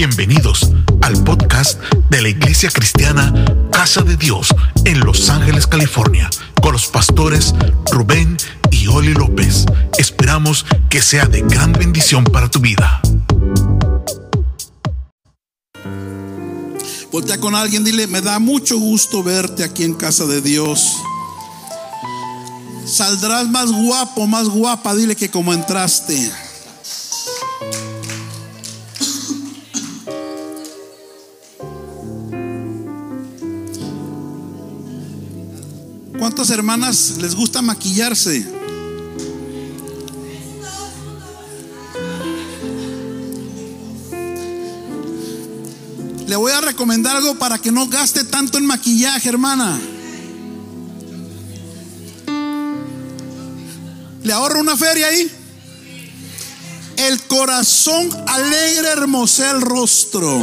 Bienvenidos al podcast de la Iglesia Cristiana Casa de Dios en Los Ángeles, California, con los pastores Rubén y Oli López. Esperamos que sea de gran bendición para tu vida. Voltea con alguien, dile, me da mucho gusto verte aquí en casa de Dios. Saldrás más guapo, más guapa, dile que como entraste. ¿Cuántas hermanas les gusta maquillarse? Le voy a recomendar algo para que no gaste tanto en maquillaje, hermana. ¿Le ahorro una feria ahí? El corazón alegre hermosea el rostro.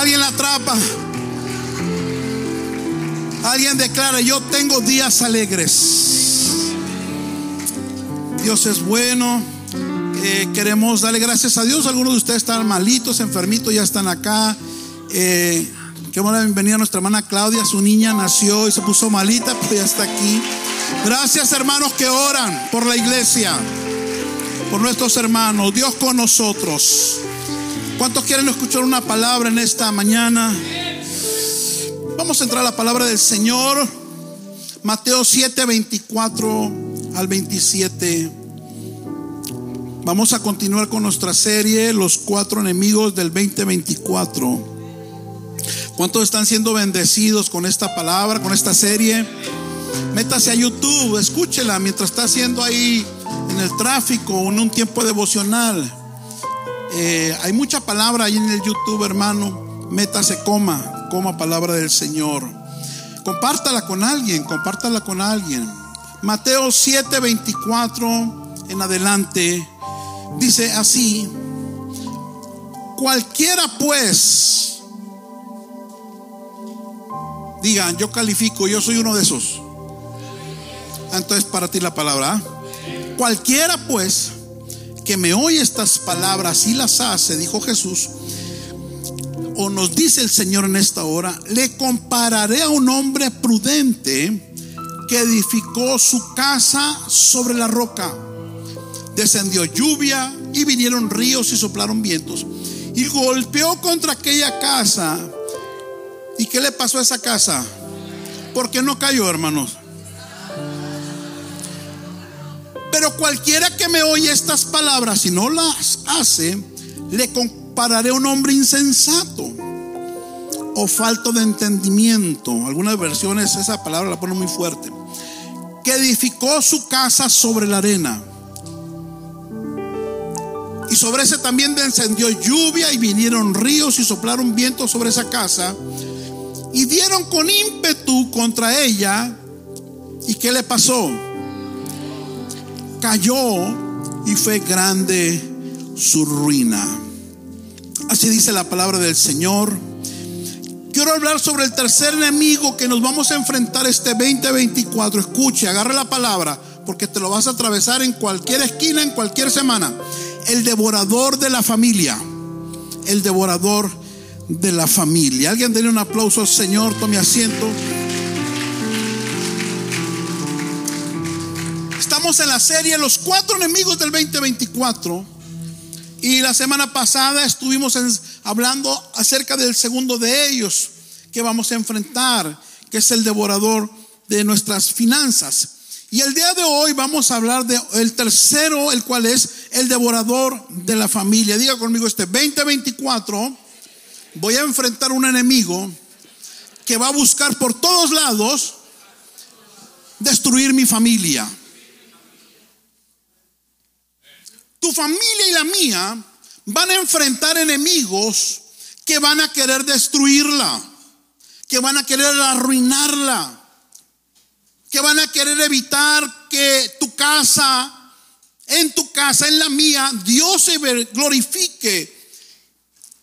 Alguien la atrapa. Alguien declara, yo tengo días alegres. Dios es bueno. Eh, queremos darle gracias a Dios. Algunos de ustedes están malitos, enfermitos, ya están acá. Eh, queremos la bienvenida a nuestra hermana Claudia. Su niña nació y se puso malita, pero ya está aquí. Gracias hermanos que oran por la iglesia, por nuestros hermanos. Dios con nosotros. ¿Cuántos quieren escuchar una palabra en esta mañana? Vamos a entrar a la palabra del Señor. Mateo 7, 24 al 27. Vamos a continuar con nuestra serie, Los cuatro enemigos del 2024. ¿Cuántos están siendo bendecidos con esta palabra, con esta serie? Métase a YouTube, escúchela mientras está haciendo ahí en el tráfico, en un tiempo devocional. Eh, hay mucha palabra ahí en el YouTube, hermano. Métase, coma, coma palabra del Señor. Compártala con alguien, compártala con alguien. Mateo 7, 24 en adelante dice así: Cualquiera pues, digan, yo califico, yo soy uno de esos. Entonces, para ti la palabra. ¿ah? Cualquiera pues que me oye estas palabras y las hace, dijo Jesús, o nos dice el Señor en esta hora, le compararé a un hombre prudente que edificó su casa sobre la roca. Descendió lluvia y vinieron ríos y soplaron vientos. Y golpeó contra aquella casa. ¿Y qué le pasó a esa casa? Porque no cayó, hermanos. Pero cualquiera que me oye estas palabras y no las hace, le compararé a un hombre insensato o falto de entendimiento. Algunas versiones esa palabra la ponen muy fuerte. Que edificó su casa sobre la arena. Y sobre ese también descendió lluvia y vinieron ríos y soplaron vientos sobre esa casa. Y dieron con ímpetu contra ella. ¿Y qué le pasó? Cayó y fue grande su ruina. Así dice la palabra del Señor. Quiero hablar sobre el tercer enemigo que nos vamos a enfrentar este 2024. Escuche, agarre la palabra, porque te lo vas a atravesar en cualquier esquina, en cualquier semana. El devorador de la familia. El devorador de la familia. Alguien denle un aplauso al Señor, tome asiento. Estamos en la serie Los cuatro enemigos del 2024. Y la semana pasada estuvimos hablando acerca del segundo de ellos que vamos a enfrentar, que es el devorador de nuestras finanzas. Y el día de hoy vamos a hablar del tercero, el cual es el devorador de la familia. Diga conmigo, este 2024 voy a enfrentar un enemigo que va a buscar por todos lados destruir mi familia. Tu familia y la mía van a enfrentar enemigos que van a querer destruirla, que van a querer arruinarla, que van a querer evitar que tu casa, en tu casa, en la mía, Dios se glorifique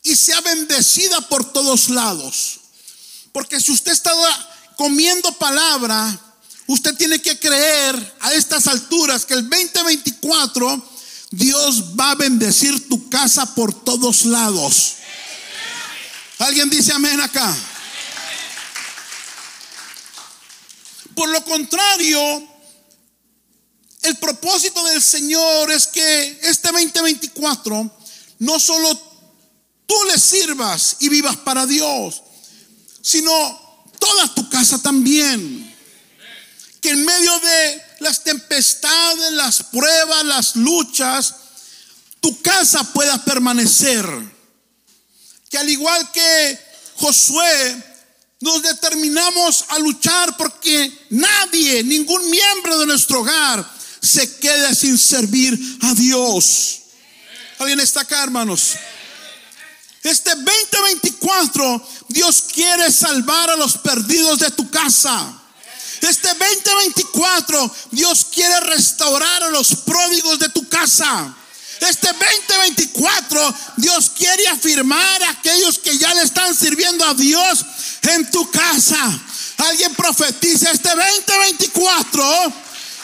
y sea bendecida por todos lados. Porque si usted está comiendo palabra, usted tiene que creer a estas alturas que el 2024 Dios va a bendecir tu casa por todos lados. ¿Alguien dice amén acá? Por lo contrario, el propósito del Señor es que este 2024 no solo tú le sirvas y vivas para Dios, sino toda tu casa también. Que en medio de las tempestades, las pruebas, las luchas, tu casa pueda permanecer. Que al igual que Josué, nos determinamos a luchar porque nadie, ningún miembro de nuestro hogar se quede sin servir a Dios. ¿Alguien está acá, hermanos? Este 2024, Dios quiere salvar a los perdidos de tu casa. Este 2024, Dios quiere restaurar a los pródigos de tu casa. Este 2024, Dios quiere afirmar a aquellos que ya le están sirviendo a Dios en tu casa. Alguien profetiza este 2024,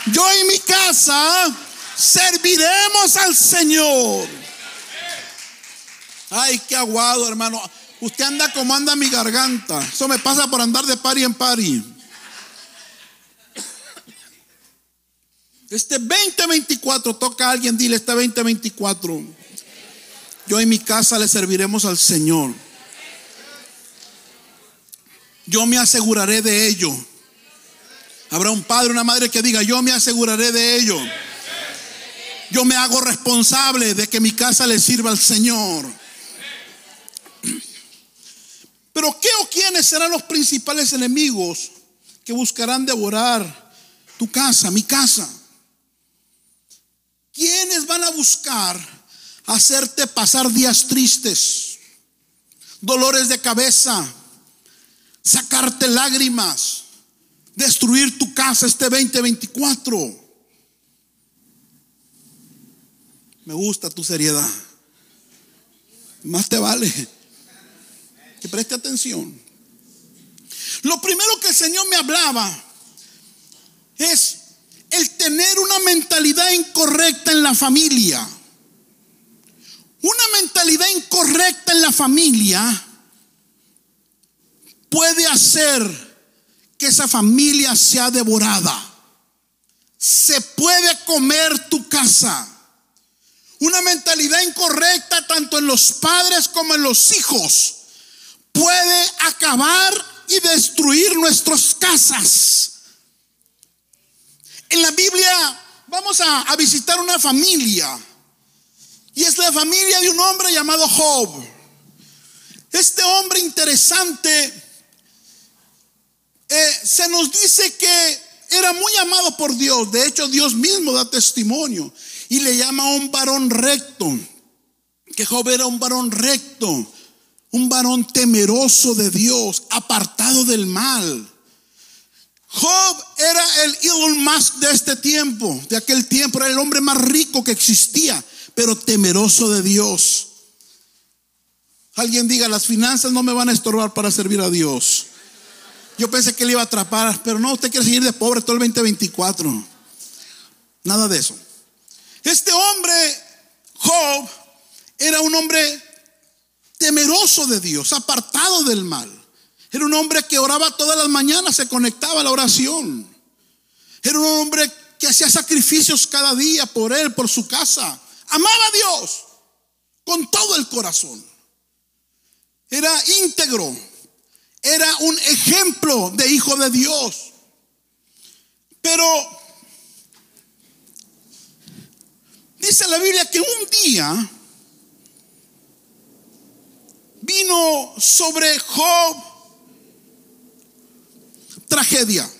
yo y mi casa serviremos al Señor. Ay, qué aguado, hermano. Usted anda como anda mi garganta. Eso me pasa por andar de pari en pari. Este 2024 toca a alguien, dile este 2024. Yo en mi casa le serviremos al Señor. Yo me aseguraré de ello. Habrá un padre, una madre que diga, yo me aseguraré de ello. Yo me hago responsable de que mi casa le sirva al Señor. Pero ¿qué o quiénes serán los principales enemigos que buscarán devorar tu casa, mi casa? ¿Quiénes van a buscar hacerte pasar días tristes, dolores de cabeza, sacarte lágrimas, destruir tu casa este 2024? Me gusta tu seriedad. Más te vale que preste atención. Lo primero que el Señor me hablaba es el tener mentalidad incorrecta en la familia. Una mentalidad incorrecta en la familia puede hacer que esa familia sea devorada. Se puede comer tu casa. Una mentalidad incorrecta tanto en los padres como en los hijos puede acabar y destruir nuestras casas. En la Biblia vamos a, visitar una familia. Y es la familia de un hombre llamado Job. Este hombre interesante eh, se nos dice que era muy amado por Dios. De hecho, Dios mismo da testimonio y le llama a un varón recto. Que Job era un varón recto, un varón temeroso de Dios, apartado del mal. Job era el Elon Musk de este tiempo, de aquel tiempo, era el hombre más rico que existía, pero temeroso de Dios. Alguien diga, las finanzas no me van a estorbar para servir a Dios. Yo pensé que le iba a atrapar, pero no, usted quiere seguir de pobre todo el 2024. Nada de eso. Este hombre, Job, era un hombre temeroso de Dios, apartado del mal. Era un hombre que oraba todas las mañanas, se conectaba a la oración. Era un hombre que hacía sacrificios cada día por él, por su casa. Amaba a Dios con todo el corazón. Era íntegro. Era un ejemplo de hijo de Dios. Pero dice la Biblia que un día vino sobre Job tragedia.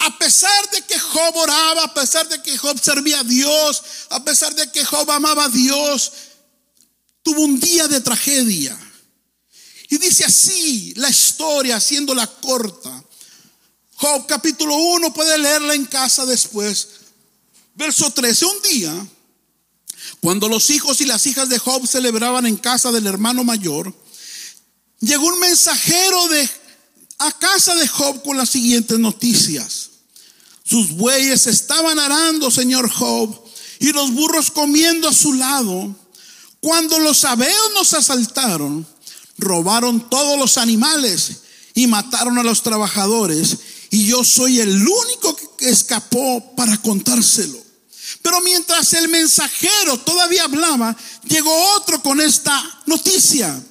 A pesar de que Job oraba, a pesar de que Job servía a Dios, a pesar de que Job amaba a Dios, tuvo un día de tragedia. Y dice así la historia, haciéndola corta. Job capítulo 1, puede leerla en casa después. Verso 13, un día, cuando los hijos y las hijas de Job celebraban en casa del hermano mayor, llegó un mensajero de a casa de Job con las siguientes noticias. Sus bueyes estaban arando, señor Job, y los burros comiendo a su lado. Cuando los sabeos nos asaltaron, robaron todos los animales y mataron a los trabajadores. Y yo soy el único que escapó para contárselo. Pero mientras el mensajero todavía hablaba, llegó otro con esta noticia.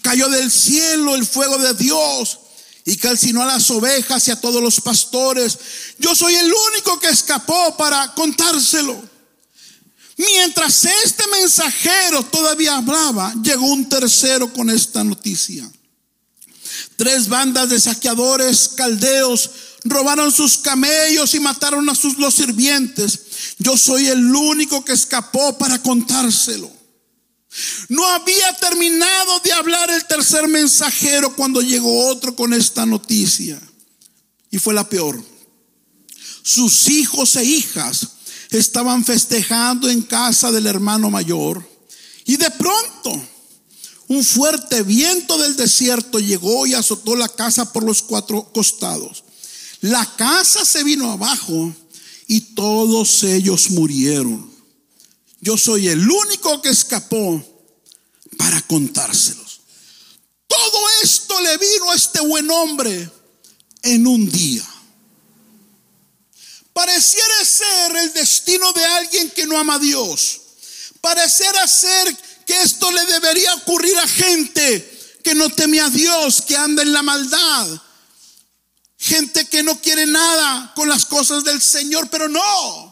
Cayó del cielo el fuego de Dios y calcinó a las ovejas y a todos los pastores. Yo soy el único que escapó para contárselo. Mientras este mensajero todavía hablaba, llegó un tercero con esta noticia. Tres bandas de saqueadores caldeos robaron sus camellos y mataron a sus los sirvientes. Yo soy el único que escapó para contárselo. No había terminado de hablar el tercer mensajero cuando llegó otro con esta noticia. Y fue la peor. Sus hijos e hijas estaban festejando en casa del hermano mayor. Y de pronto, un fuerte viento del desierto llegó y azotó la casa por los cuatro costados. La casa se vino abajo y todos ellos murieron. Yo soy el único que escapó para contárselos. Todo esto le vino a este buen hombre en un día. Pareciera ser el destino de alguien que no ama a Dios. Pareciera ser que esto le debería ocurrir a gente que no teme a Dios, que anda en la maldad. Gente que no quiere nada con las cosas del Señor, pero no.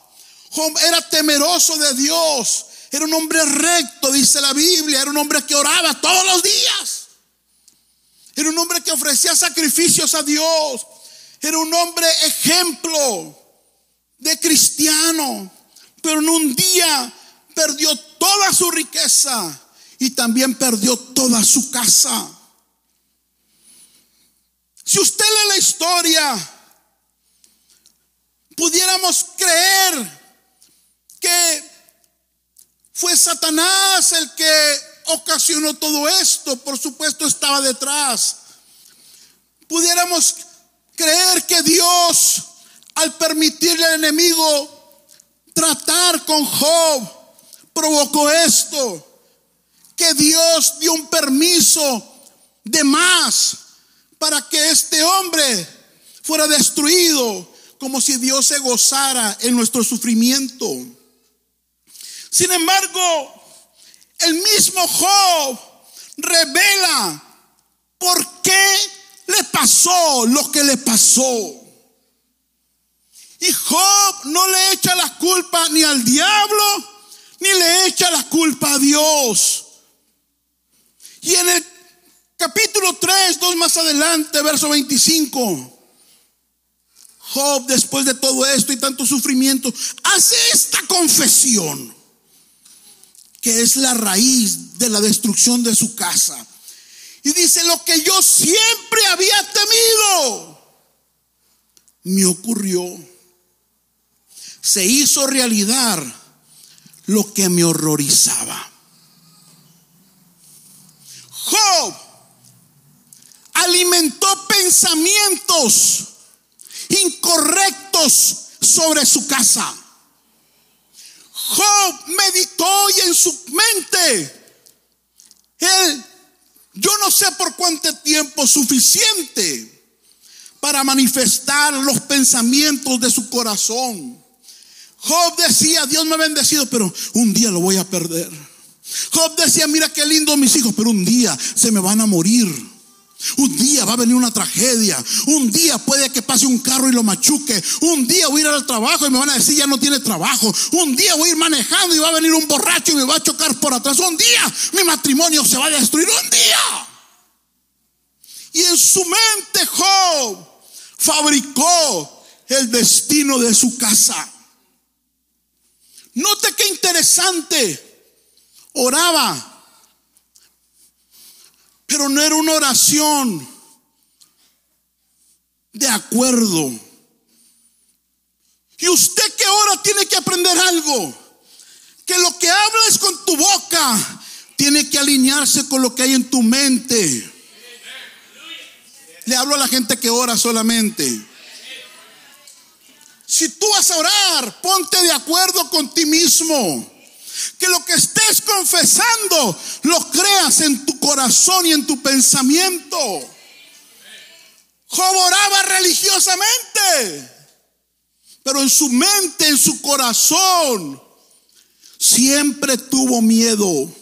Era temeroso de Dios. Era un hombre recto, dice la Biblia. Era un hombre que oraba todos los días. Era un hombre que ofrecía sacrificios a Dios. Era un hombre ejemplo de cristiano. Pero en un día perdió toda su riqueza y también perdió toda su casa. Si usted lee la historia, pudiéramos creer que fue Satanás el que ocasionó todo esto. Por supuesto estaba detrás. Pudiéramos creer que Dios, al permitirle al enemigo tratar con Job, provocó esto. Que Dios dio un permiso de más para que este hombre fuera destruido, como si Dios se gozara en nuestro sufrimiento. Sin embargo, el mismo Job revela por qué le pasó lo que le pasó. Y Job no le echa la culpa ni al diablo, ni le echa la culpa a Dios. Y en el capítulo 3, dos más adelante, verso 25. Job, después de todo esto y tanto sufrimiento, hace esta confesión que es la raíz de la destrucción de su casa. Y dice, lo que yo siempre había temido, me ocurrió. Se hizo realidad lo que me horrorizaba. Job alimentó pensamientos incorrectos sobre su casa. Job meditó y en su mente, él, yo no sé por cuánto tiempo suficiente para manifestar los pensamientos de su corazón. Job decía, Dios me ha bendecido, pero un día lo voy a perder. Job decía, mira qué lindo mis hijos, pero un día se me van a morir. Un día va a venir una tragedia. Un día puede que pase un carro y lo machuque. Un día voy a ir al trabajo y me van a decir ya no tiene trabajo. Un día voy a ir manejando y va a venir un borracho y me va a chocar por atrás. Un día mi matrimonio se va a destruir. Un día. Y en su mente Job fabricó el destino de su casa. Note qué interesante. Oraba pero no era una oración de acuerdo. Y usted que ahora tiene que aprender algo. Que lo que hablas con tu boca tiene que alinearse con lo que hay en tu mente. Le hablo a la gente que ora solamente. Si tú vas a orar, ponte de acuerdo con ti mismo. Que lo que estés confesando lo creas en tu corazón y en tu pensamiento. Job oraba religiosamente, pero en su mente, en su corazón, siempre tuvo miedo,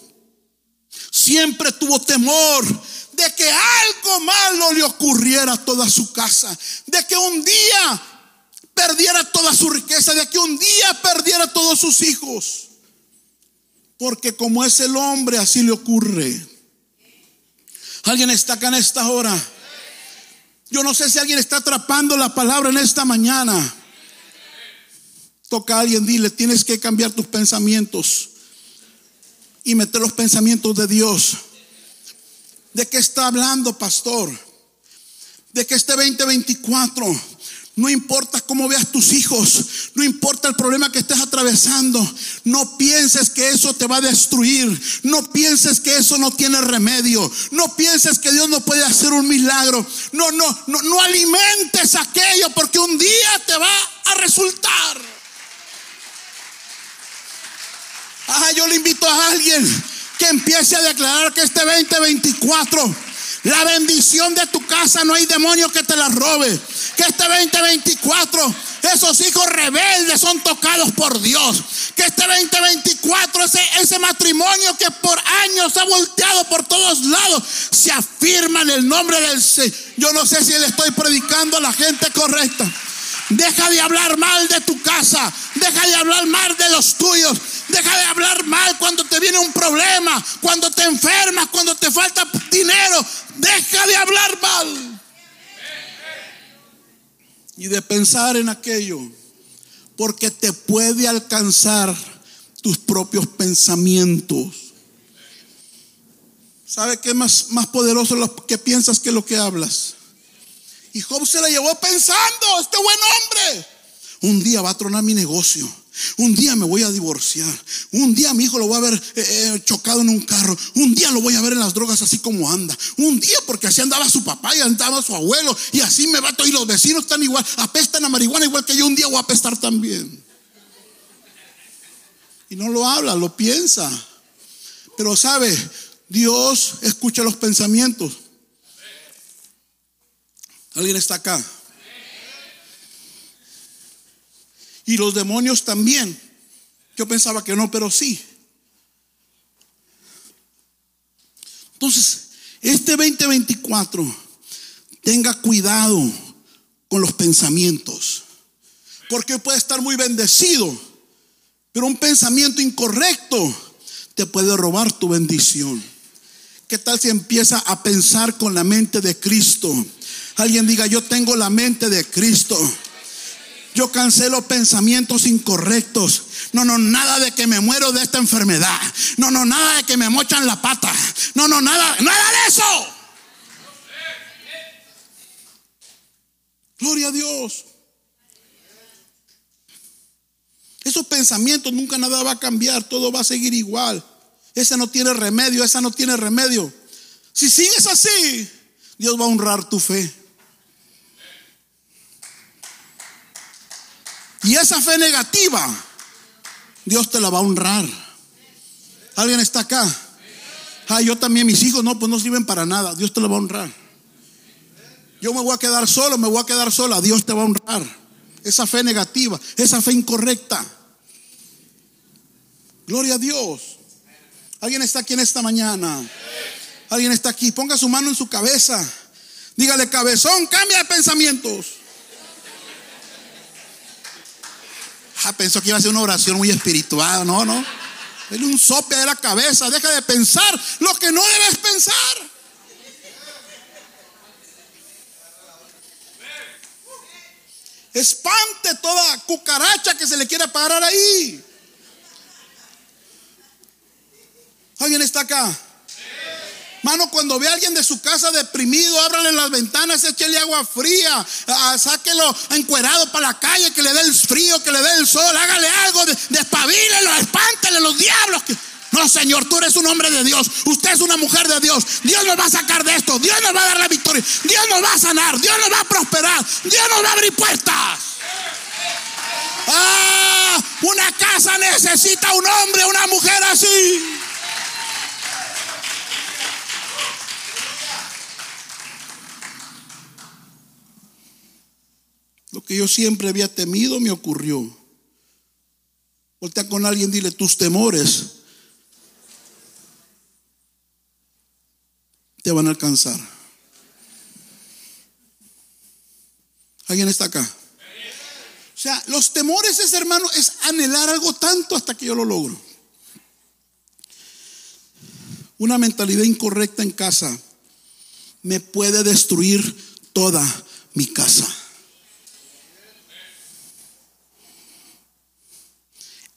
siempre tuvo temor de que algo malo le ocurriera a toda su casa, de que un día perdiera toda su riqueza, de que un día perdiera todos sus hijos. Porque como es el hombre, así le ocurre. ¿Alguien está acá en esta hora? Yo no sé si alguien está atrapando la palabra en esta mañana. Toca a alguien, dile, tienes que cambiar tus pensamientos y meter los pensamientos de Dios. ¿De qué está hablando, pastor? De que este 2024 no importa cómo veas tus hijos, no importa el problema que estés atravesando, no pienses que eso te va a destruir, no pienses que eso no tiene remedio, no pienses que Dios no puede hacer un milagro, no, no, no, no alimentes aquello porque un día te va a resultar. Ah, yo le invito a alguien que empiece a declarar que este 2024 la bendición de tu casa no hay demonio que te la robe. Que este 2024 esos hijos rebeldes son tocados por Dios. Que este 2024 ese, ese matrimonio que por años ha volteado por todos lados se afirma en el nombre del Señor. Yo no sé si le estoy predicando a la gente correcta. Deja de hablar mal de tu casa. Deja de hablar mal de los tuyos. Deja de hablar mal cuando te viene un problema, cuando te enfermas, cuando te falta dinero. Deja de hablar mal. Y de pensar en aquello. Porque te puede alcanzar tus propios pensamientos. ¿Sabe qué es más, más poderoso lo que piensas que lo que hablas? Y Job se la llevó pensando, este buen hombre. Un día va a tronar mi negocio. Un día me voy a divorciar. Un día mi hijo lo voy a ver eh, eh, chocado en un carro. Un día lo voy a ver en las drogas así como anda. Un día porque así andaba su papá y andaba su abuelo. Y así me va todo. Y los vecinos están igual. Apestan a marihuana igual que yo. Un día voy a apestar también. Y no lo habla, lo piensa. Pero sabe, Dios escucha los pensamientos. ¿Alguien está acá? Y los demonios también. Yo pensaba que no, pero sí. Entonces, este 2024, tenga cuidado con los pensamientos. Porque puede estar muy bendecido, pero un pensamiento incorrecto te puede robar tu bendición. ¿Qué tal si empieza a pensar con la mente de Cristo? Alguien diga, yo tengo la mente de Cristo. Yo cancelo pensamientos incorrectos. No, no, nada de que me muero de esta enfermedad. No, no, nada de que me mochan la pata. No, no, nada, nada de eso. Gloria a Dios. Esos pensamientos nunca nada va a cambiar, todo va a seguir igual. Ese no tiene remedio, esa no tiene remedio. Si sigues así, Dios va a honrar tu fe. Y esa fe negativa, Dios te la va a honrar. ¿Alguien está acá? Ah, yo también, mis hijos, no, pues no sirven para nada. Dios te la va a honrar. Yo me voy a quedar solo, me voy a quedar sola. Dios te va a honrar. Esa fe negativa, esa fe incorrecta. Gloria a Dios. ¿Alguien está aquí en esta mañana? ¿Alguien está aquí? Ponga su mano en su cabeza. Dígale, cabezón, cambia de pensamientos. Ah, pensó que iba a ser una oración muy espiritual, no, no. Dale un sope de la cabeza, deja de pensar lo que no debes pensar. Espante toda cucaracha que se le quiera parar ahí. ¿Alguien está acá? Mano, cuando ve a alguien de su casa deprimido, ábrale las ventanas, échele agua fría, sáquelo encuerado para la calle, que le dé el frío, que le dé el sol, hágale algo, despabilelo, espántele los diablos. No, Señor, tú eres un hombre de Dios. Usted es una mujer de Dios. Dios nos va a sacar de esto. Dios nos va a dar la victoria. Dios nos va a sanar. Dios nos va a prosperar. Dios nos va a abrir puertas. Ah, una casa necesita un hombre, una mujer así. Lo que yo siempre había temido me ocurrió. Voltea con alguien, dile tus temores te van a alcanzar. ¿Alguien está acá? O sea, los temores es, hermano, es anhelar algo tanto hasta que yo lo logro. Una mentalidad incorrecta en casa me puede destruir toda mi casa.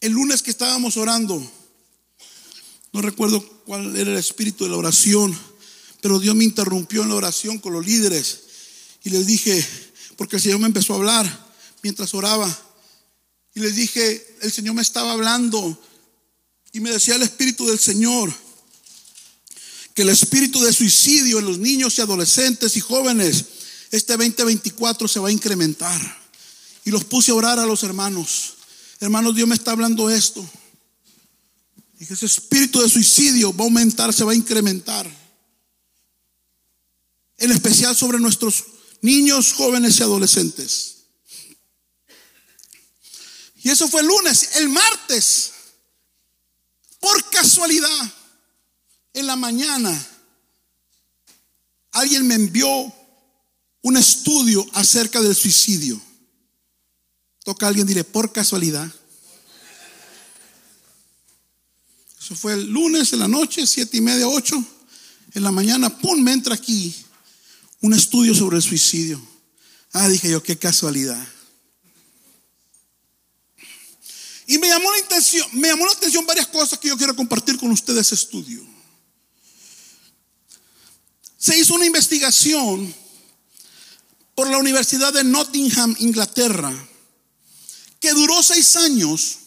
El lunes que estábamos orando, no recuerdo cuál era el espíritu de la oración, pero Dios me interrumpió en la oración con los líderes y les dije, porque el Señor me empezó a hablar mientras oraba, y les dije, el Señor me estaba hablando y me decía el espíritu del Señor que el espíritu de suicidio en los niños y adolescentes y jóvenes este 2024 se va a incrementar. Y los puse a orar a los hermanos. Hermanos, Dios me está hablando esto. Y que ese espíritu de suicidio va a aumentar, se va a incrementar. En especial sobre nuestros niños, jóvenes y adolescentes. Y eso fue el lunes. El martes, por casualidad, en la mañana, alguien me envió un estudio acerca del suicidio. Toca a alguien, dile, por casualidad. Eso fue el lunes en la noche, siete y media, ocho. En la mañana, pum, me entra aquí un estudio sobre el suicidio. Ah, dije yo, qué casualidad. Y me llamó la atención, me llamó la atención varias cosas que yo quiero compartir con ustedes ese estudio. Se hizo una investigación por la Universidad de Nottingham, Inglaterra, que duró seis años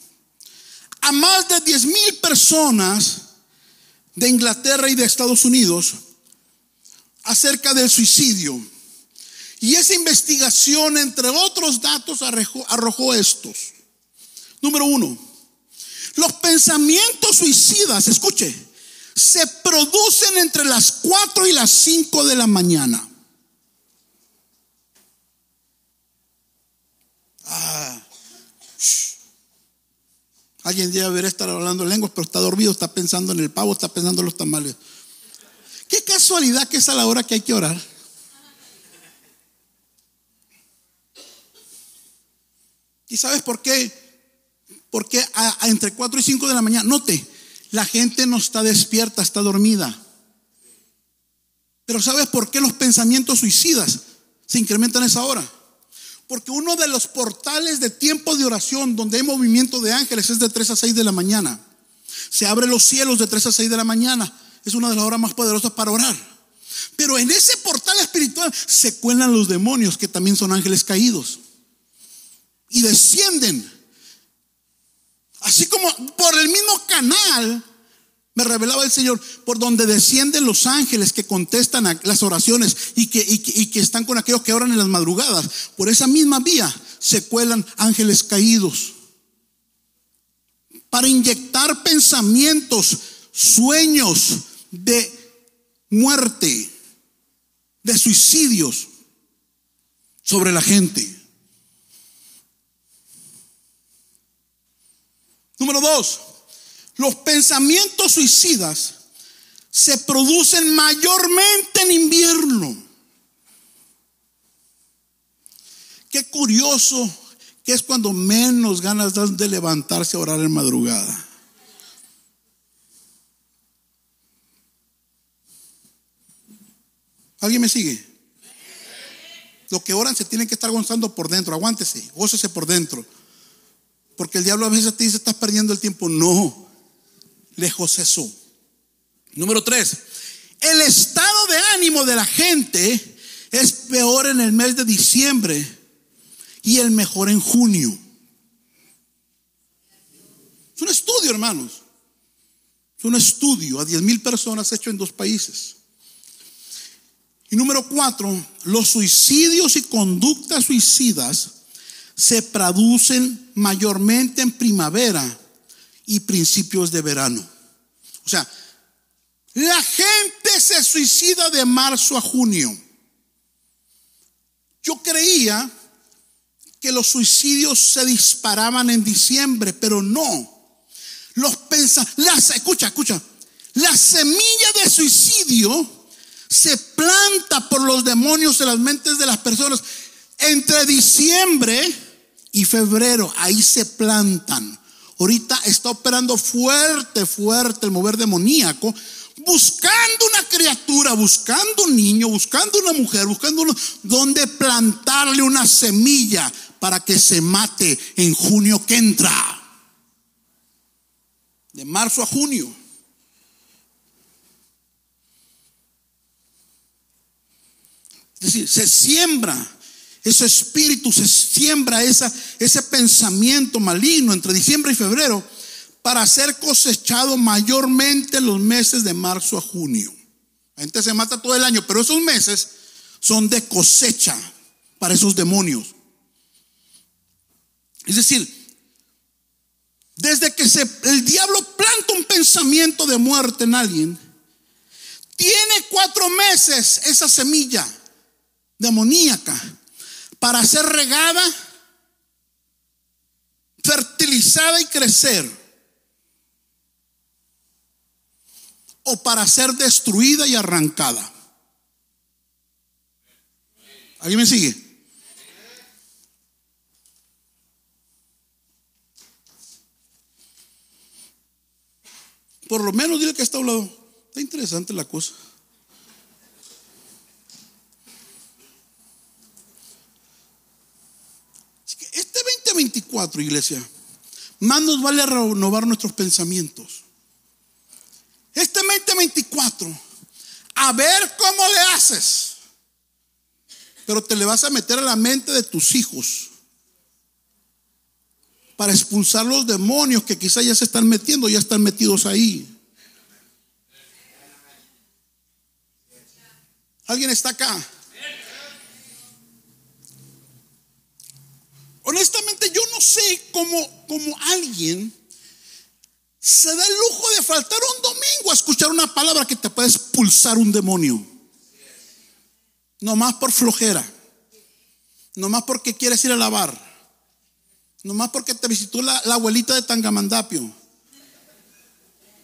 a más de 10 mil personas de Inglaterra y de Estados Unidos acerca del suicidio. Y esa investigación, entre otros datos, arrojó, estos. Número uno, los pensamientos suicidas, escuche, se producen entre las 4 y las 5 de la mañana. Alguien debe haber estar hablando lenguas, pero está dormido, está pensando en el pavo, está pensando en los tamales. Qué casualidad que es a la hora que hay que orar. ¿Y sabes por qué? Porque entre 4 y 5 de la mañana, note, la gente no está despierta, está dormida. Pero ¿sabes por qué los pensamientos suicidas se incrementan a esa hora? Porque uno de los portales de tiempo de oración donde hay movimiento de ángeles es de 3 a 6 de la mañana. Se abren los cielos de 3 a 6 de la mañana. Es una de las horas más poderosas para orar. Pero en ese portal espiritual se cuelan los demonios que también son ángeles caídos. Y descienden Así como por el mismo canal me revelaba el Señor, por donde descienden los ángeles que contestan a las oraciones y que, y que, están con aquellos que oran en las madrugadas. Por esa misma vía se cuelan ángeles caídos. Para inyectar pensamientos, sueños de muerte, de suicidios sobre la gente. Número dos, los pensamientos suicidas se producen mayormente en invierno. Qué curioso que es cuando menos ganas dan de levantarse a orar en madrugada. ¿Alguien me sigue? Los que oran se tienen que estar gozando por dentro. Aguántese, gócese por dentro. Porque el diablo a veces te dice, estás perdiendo el tiempo. No, lejos eso. Número tres, el estado de ánimo de la gente es peor en el mes de diciembre y el mejor en junio. Es un estudio, hermanos. Es un estudio a 10 mil personas hecho en dos países. Y número cuatro, los suicidios y conductas suicidas se producen mayormente en primavera y principios de verano. O sea, la gente se suicida de marzo a junio. Yo creía que los suicidios se disparaban en diciembre, pero no. Los pensa, escucha, escucha, la semilla de suicidio se planta por los demonios en las mentes de las personas entre diciembre y febrero. Ahí se plantan. Ahorita está operando fuerte, fuerte el mover demoníaco, buscando una criatura, buscando un niño, buscando una mujer, buscando uno, donde plantarle una semilla para que se mate en junio que entra. De marzo a junio. Es decir, se siembra ese espíritu, se siembra esa, ese pensamiento maligno entre diciembre y febrero para ser cosechado mayormente en los meses de marzo a junio. La gente se mata todo el año, pero esos meses son de cosecha para esos demonios. Es decir, desde que el diablo planta un pensamiento de muerte en alguien, tiene cuatro meses esa semilla demoníaca para ser regada, fertilizada y crecer, o para ser destruida y arrancada. ¿Alguien me sigue? Por lo menos dile que está a un. Está interesante la cosa. Este 2024, iglesia, más nos vale renovar nuestros pensamientos. Este 2024, a ver cómo le haces. Pero te le vas a meter a la mente de tus hijos para expulsar los demonios que quizá ya se están metiendo, ya están metidos ahí. ¿Alguien está acá? Honestamente, yo no sé cómo, cómo alguien se da el lujo de faltar un domingo a escuchar una palabra que te puede expulsar un demonio. No más por flojera. No más porque quieres ir a lavar. No más porque te visitó la, la abuelita de Tangamandapio.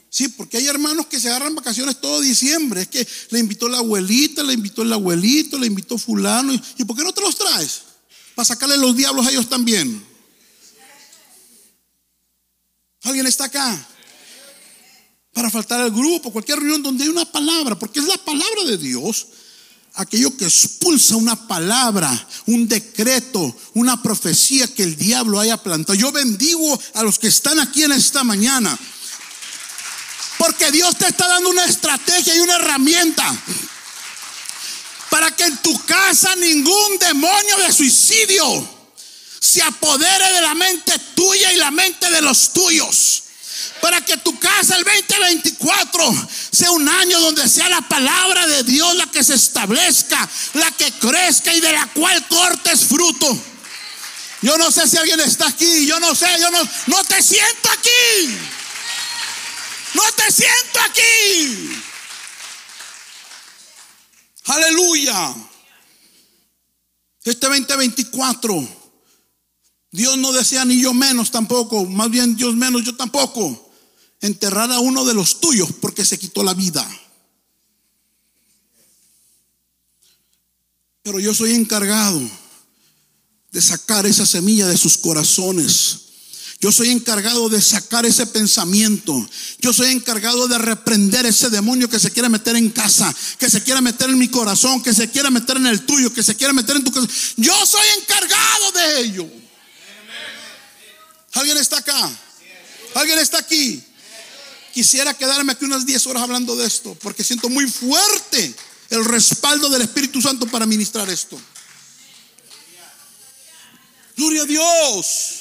Sí, porque hay hermanos que se agarran vacaciones todo diciembre. Es que le invitó la abuelita, le invitó el abuelito, le invitó fulano. ¿Y por qué no te los traes? Para sacarle los diablos a ellos también. ¿Alguien está acá? Para faltar al grupo, cualquier reunión donde hay una palabra, porque es la palabra de Dios. Aquello que expulsa una palabra, un decreto, una profecía que el diablo haya plantado. Yo bendigo a los que están aquí en esta mañana. Porque Dios te está dando una estrategia y una herramienta para que en tu casa ningún demonio de suicidio se apodere de la mente tuya y la mente de los tuyos. Para que tu casa el 2024 sea un año donde sea la palabra de Dios la que se establezca, la que crezca y de la cual cortes fruto. Yo no sé si alguien está aquí, yo no sé, yo no, no te siento aquí. No te siento aquí. Aleluya. Este 2024 Dios no desea ni yo menos tampoco, más bien Dios menos yo tampoco, enterrar a uno de los tuyos porque se quitó la vida. Pero yo soy encargado de sacar esa semilla de sus corazones. Yo soy encargado de sacar ese pensamiento. Yo soy encargado de reprender ese demonio que se quiere meter en casa, que se quiere meter en mi corazón, que se quiere meter en el tuyo, que se quiere meter en tu casa. Yo soy encargado de ello. ¿Alguien está acá? ¿Alguien está aquí? Quisiera quedarme aquí unas 10 horas hablando de esto, porque siento muy fuerte el respaldo del Espíritu Santo para ministrar esto. Gloria a Dios.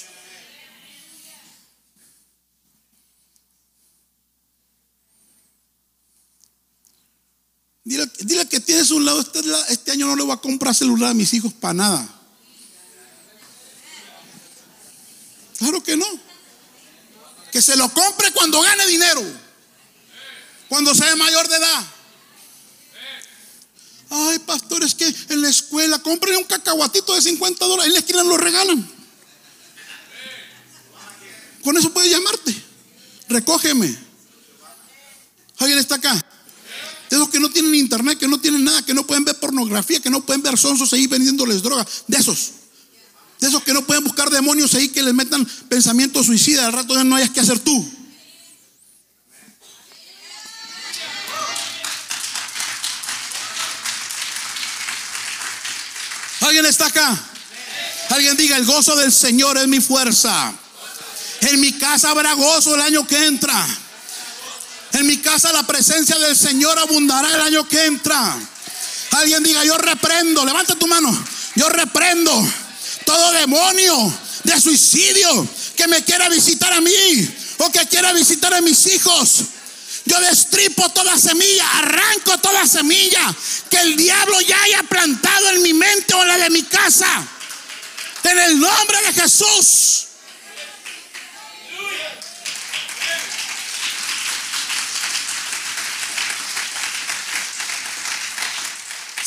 Dile, dile que tienes un lado, este, este año no le voy a comprar celular a mis hijos para nada. Claro que no. Que se lo compre cuando gane dinero. Cuando sea mayor de edad. Ay, pastor, es que en la escuela compren un cacahuatito de 50 dólares. En la esquina lo regalan. Con eso puede llamarte. Recógeme. ¿Alguien está acá? De esos que no tienen internet, que no tienen nada, que no pueden ver pornografía, que no pueden ver sonsos ahí vendiéndoles droga. De esos. De esos que no pueden buscar demonios ahí que les metan pensamientos suicidas. Al rato ya no hayas que hacer tú. ¿Alguien está acá? Alguien diga, el gozo del Señor es mi fuerza. En mi casa habrá gozo el año que entra. En mi casa la presencia del Señor abundará el año que entra. Alguien diga, yo reprendo, levanta tu mano, yo reprendo todo demonio de suicidio que me quiera visitar a mí o que quiera visitar a mis hijos. Yo destripo toda semilla, arranco toda semilla que el diablo ya haya plantado en mi mente o la de mi casa. En el nombre de Jesús.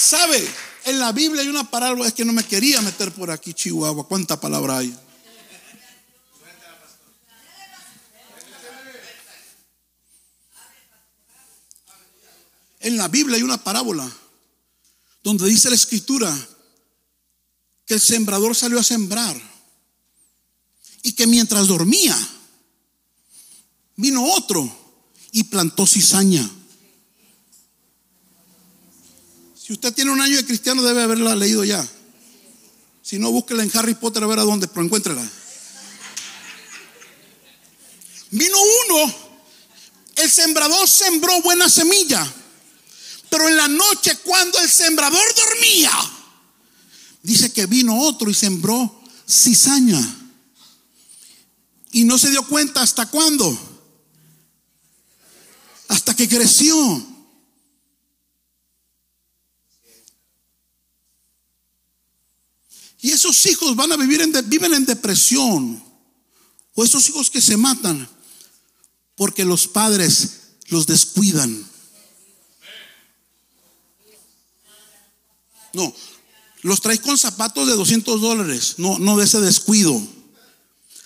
¿Sabe? En la Biblia hay una parábola, es que no me quería meter por aquí, Chihuahua. ¿Cuánta palabra hay? En la Biblia hay una parábola donde dice la escritura que el sembrador salió a sembrar y que mientras dormía vino otro y plantó cizaña. Si usted tiene un año de cristiano debe haberla leído ya. Si no, búsquela en Harry Potter a ver a dónde, pero encuéntrela. Vino uno, el sembrador sembró buena semilla, pero en la noche cuando el sembrador dormía, dice que vino otro y sembró cizaña. Y no se dio cuenta hasta cuándo. Hasta que creció. Y esos hijos van a vivir en, viven en depresión. O esos hijos que se matan porque los padres los descuidan. No, los traes con zapatos de 200 dólares. No, no de ese descuido.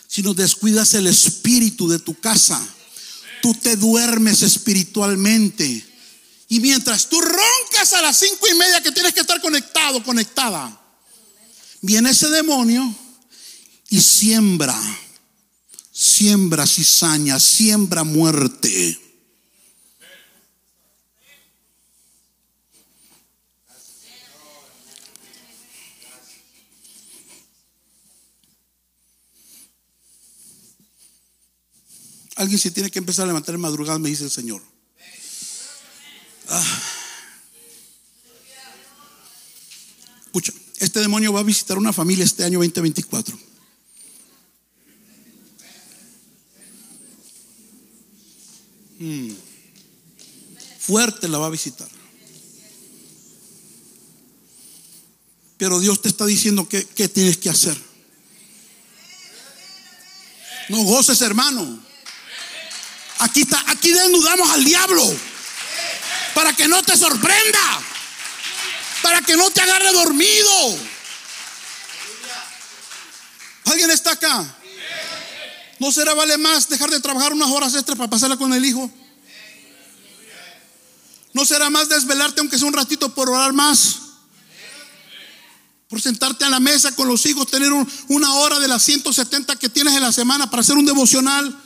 Sino descuidas el espíritu de tu casa. Tú te duermes espiritualmente. Y mientras tú roncas a las cinco y media que tienes que estar conectado, conectada Viene ese demonio y siembra, siembra cizaña, siembra muerte. Alguien se tiene que empezar a levantar en madrugada, me dice el Señor. Ah. Este demonio va a visitar una familia este año 2024. Hmm. Fuerte la va a visitar. Pero Dios te está diciendo que, tienes que hacer. No goces, hermano. Aquí está, aquí desnudamos al diablo para que no te sorprenda para que no te agarre dormido. ¿Alguien está acá? ¿No será vale más dejar de trabajar unas horas extras para pasarla con el hijo? ¿No será más desvelarte aunque sea un ratito por orar más? Por sentarte a la mesa con los hijos, tener una hora de las 170 que tienes en la semana para hacer un devocional.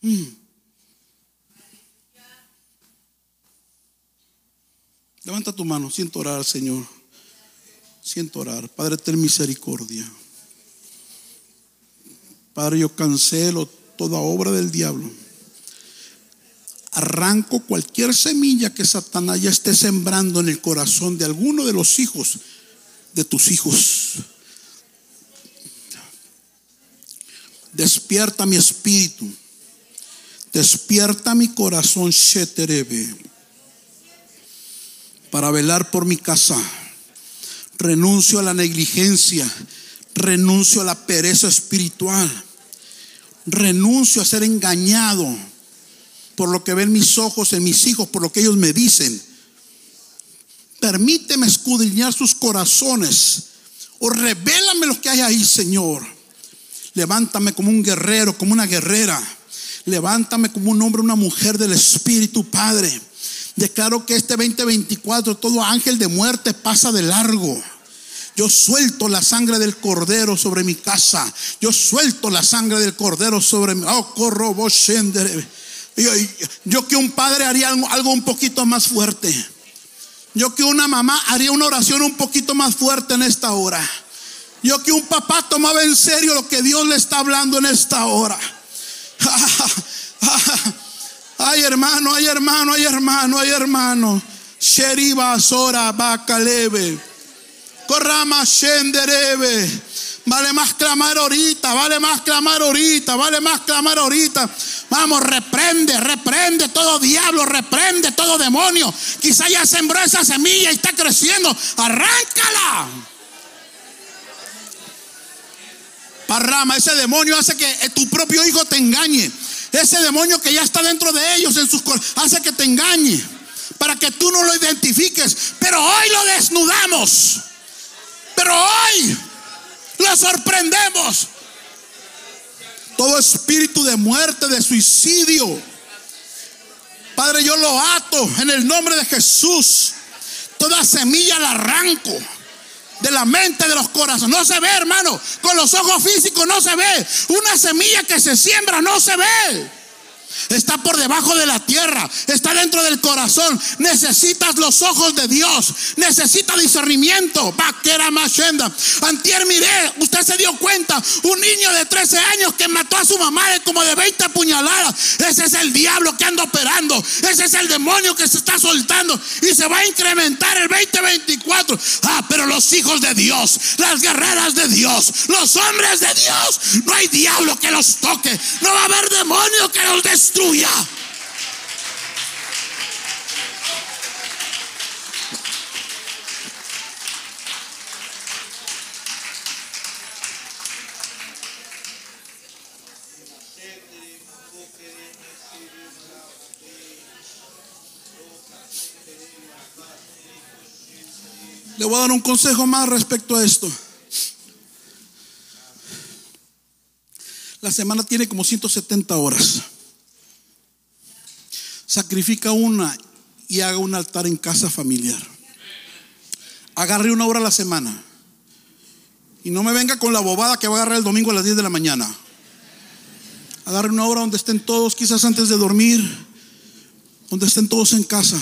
Mm. Levanta tu mano, siento orar, Señor. Siento orar. Padre, ten misericordia. Padre, yo cancelo toda obra del diablo. Arranco cualquier semilla que Satanás ya esté sembrando en el corazón de alguno de los hijos de tus hijos. Despierta mi espíritu. Despierta mi corazón, Sheterebe, para velar por mi casa. Renuncio a la negligencia, renuncio a la pereza espiritual, renuncio a ser engañado por lo que ven mis ojos en mis hijos, por lo que ellos me dicen. Permíteme escudriñar sus corazones o revélame lo que hay ahí, Señor. Levántame como un guerrero, como una guerrera. Levántame como un hombre, una mujer del Espíritu, Padre. Declaro que este 2024 todo ángel de muerte pasa de largo. Yo suelto la sangre del cordero sobre mi casa. Yo suelto la sangre del cordero sobre mi. Oh, corro, yo, yo que un padre haría algo un poquito más fuerte. Yo que una mamá haría una oración un poquito más fuerte en esta hora. Yo que un papá tomaba en serio lo que Dios le está hablando en esta hora. Ay hermano, ay hermano, ay hermano, ay hermano. Sheriba Sora Bakalebe. Corrama Shenderebe. Vale más clamar ahorita, vale más clamar ahorita, vale más clamar ahorita. Vamos, reprende, reprende todo diablo, reprende todo demonio. Quizá ya sembró esa semilla y está creciendo. Arráncala. Parrama, ese demonio hace que tu propio hijo te engañe. Ese demonio que ya está dentro de ellos en sus hace que te engañe para que tú no lo identifiques. Pero hoy lo desnudamos. Pero hoy lo sorprendemos. Todo espíritu de muerte, de suicidio. Padre, yo lo ato en el nombre de Jesús. Toda semilla la arranco de la mente, de los corazones. No se ve, hermano. Con los ojos físicos no se ve. Una semilla que se siembra no se ve. Está por debajo de la tierra, está dentro del corazón. Necesitas los ojos de Dios, necesita discernimiento. Vaquera Machenda. Antier miré, usted se dio cuenta, un niño de 13 años que mató a su mamá de como de 20 puñaladas. Ese es el diablo que anda operando, ese es el demonio que se está soltando y se va a incrementar el 2024. Ah, pero los hijos de Dios, las guerreras de Dios, los hombres de Dios, no hay diablo que los toque, no va a haber demonio que los destruya le voy a dar un consejo más respecto a esto. La semana tiene como 170 horas sacrifica una y haga un altar en casa familiar. Agarre una hora a la semana. Y no me venga con la bobada que va a agarrar el domingo a las 10 de la mañana. Agarre una hora donde estén todos, quizás antes de dormir, donde estén todos en casa.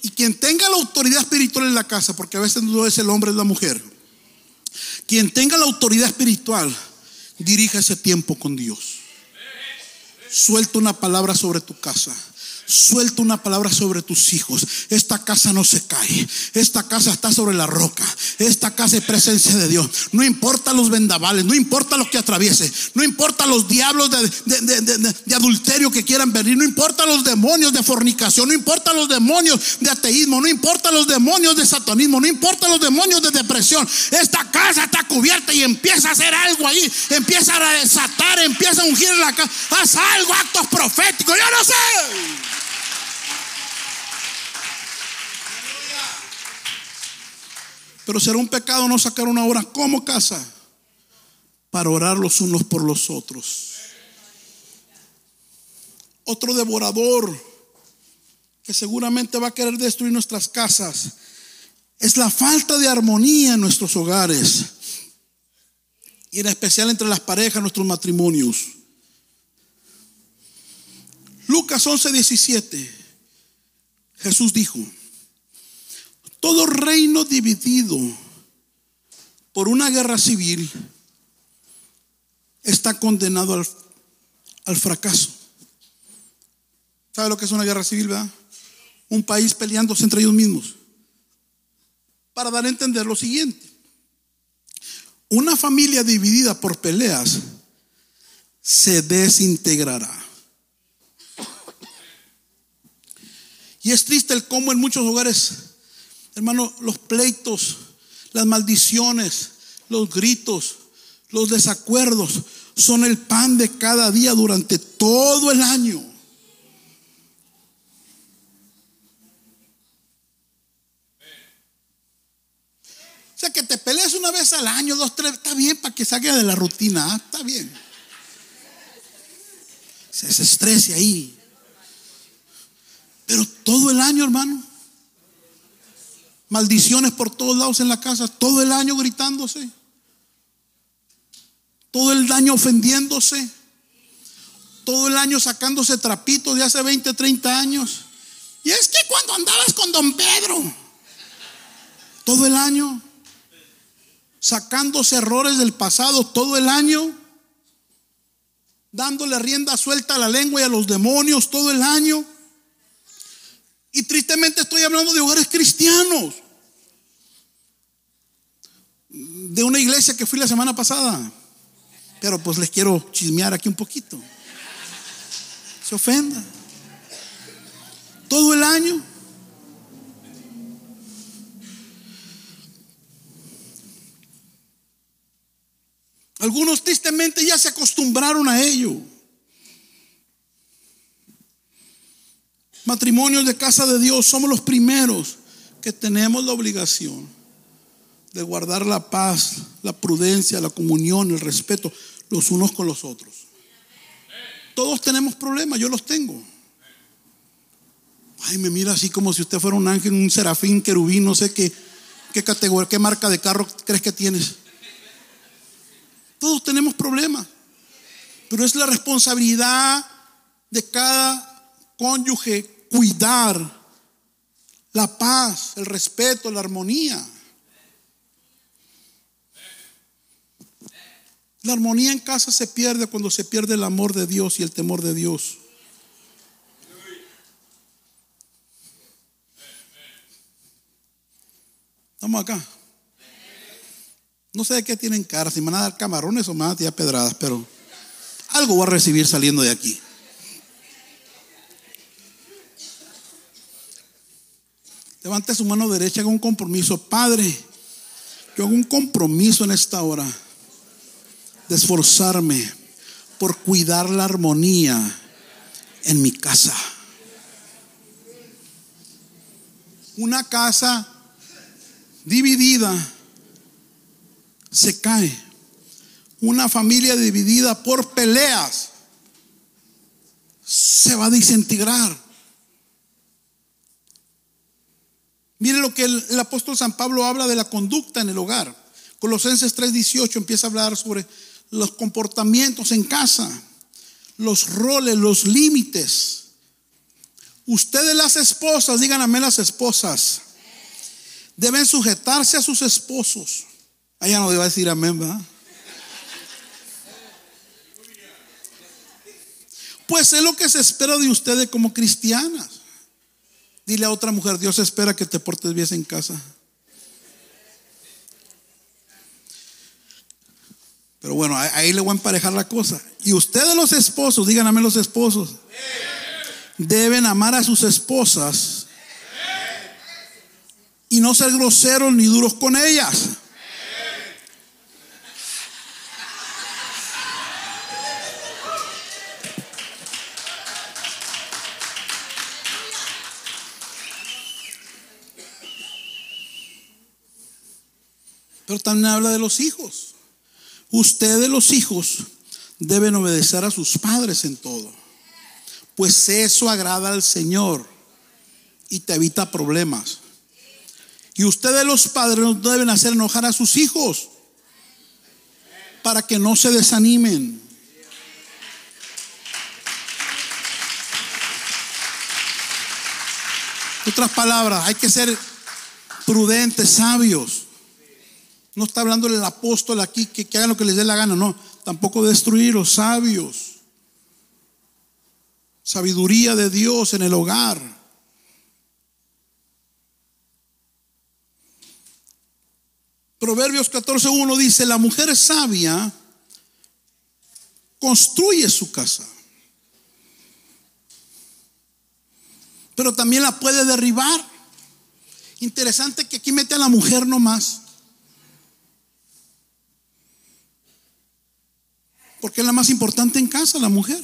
Y quien tenga la autoridad espiritual en la casa, porque a veces no es el hombre, es la mujer. Quien tenga la autoridad espiritual, dirija ese tiempo con Dios. Suelta una palabra sobre tu casa. Suelta una palabra sobre tus hijos. Esta casa no se cae. Esta casa está sobre la roca. Esta casa es presencia de Dios. No importa los vendavales, no importa lo que atraviese, no importa los diablos de, adulterio que quieran venir, no importa los demonios de fornicación, no importa los demonios de ateísmo, no importa los demonios de satanismo, no importa los demonios de depresión. Esta casa está cubierta y empieza a hacer algo ahí. Empieza a desatar, empieza a ungir la casa. Haz algo, actos proféticos. Yo no sé. Pero será un pecado no sacar una hora como casa para orar los unos por los otros. Otro devorador que seguramente va a querer destruir nuestras casas es la falta de armonía en nuestros hogares y en especial entre las parejas, nuestros matrimonios. Lucas 11, 17. Jesús dijo, todo reino dividido por una guerra civil está condenado al, fracaso. ¿Sabe lo que es una guerra civil, verdad? Un país peleándose entre ellos mismos. Para dar a entender lo siguiente. Una familia dividida por peleas se desintegrará. Y es triste el cómo en muchos hogares, hermano, los pleitos, las maldiciones, los gritos, los desacuerdos son el pan de cada día durante todo el año. O sea, que te pelees una vez al año, dos, tres, está bien para que salga de la rutina, ¿ah? está bien. Se estrese ahí. Pero todo el año, hermano. Maldiciones por todos lados en la casa, todo el año gritándose. Todo el año ofendiéndose. Todo el año sacándose trapitos de hace 20, 30 años. Y es que cuando andabas con don Pedro, todo el año, sacándose errores del pasado, todo el año, dándole rienda suelta a la lengua y a los demonios todo el año. Y tristemente estoy hablando de hogares cristianos. De una iglesia que fui la semana pasada. Pero pues les quiero chismear aquí un poquito. Se ofenda. Todo el año. Algunos tristemente ya se acostumbraron a ello. Matrimonios de casa de Dios somos los primeros que tenemos la obligación de guardar la paz, la prudencia, la comunión, el respeto los unos con los otros. Todos tenemos problemas, yo los tengo. Ay, me mira así como si usted fuera un ángel, un serafín, querubín, no sé qué, qué categoría, qué marca de carro crees que tienes. Todos tenemos problemas, pero es la responsabilidad de cada cónyuge cuidar la paz, el respeto, la armonía. La armonía en casa se pierde cuando se pierde el amor de Dios y el temor de Dios. Estamos acá. No sé de qué tienen cara, si me van a dar camarones o me van pedradas, pero algo voy a recibir saliendo de aquí. Levante su mano derecha, haga un compromiso. Padre, yo hago un compromiso en esta hora de esforzarme por cuidar la armonía en mi casa. Una casa dividida se cae. Una familia dividida por peleas se va a desintegrar. Mire lo que el, apóstol San Pablo habla de la conducta en el hogar. Colosenses 3:18 empieza a hablar sobre los comportamientos en casa, los roles, los límites. Ustedes las esposas, díganme las esposas, deben sujetarse a sus esposos. Allá no debe decir amén, ¿verdad? Pues es lo que se espera de ustedes como cristianas. Dile a otra mujer, Dios espera que te portes bien en casa. Pero bueno, ahí le voy a emparejar la cosa. Y ustedes los esposos, díganme los esposos, deben amar a sus esposas y no ser groseros ni duros con ellas. También habla de los hijos. Ustedes los hijos deben obedecer a sus padres en todo. Pues eso agrada al Señor y te evita problemas. Y ustedes los padres no deben hacer enojar a sus hijos para que no se desanimen. Otras palabras, hay que ser prudentes, sabios. No está hablando el apóstol aquí que, hagan lo que les dé la gana, no. Tampoco destruir los sabios. Sabiduría de Dios en el hogar. Proverbios 14.1 dice, la mujer sabia construye su casa. Pero también la puede derribar. Interesante que aquí mete a la mujer nomás. Porque es la más importante en casa, la mujer.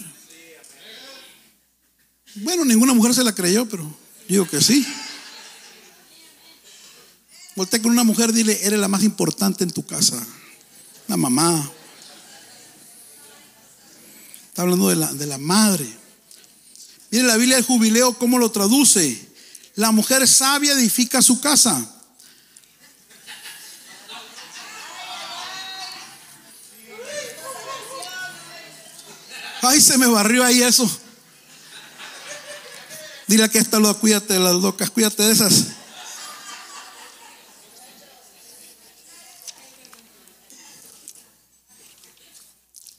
Bueno, ninguna mujer se la creyó, pero digo que sí. Voltea con una mujer, dile, eres la más importante en tu casa. La mamá. Está hablando de la, de la madre. Mire la Biblia del jubileo, ¿cómo lo traduce? La mujer sabia edifica su casa. Ay, se me barrió ahí eso. Dile que esta lo cuídate de las locas, cuídate de esas.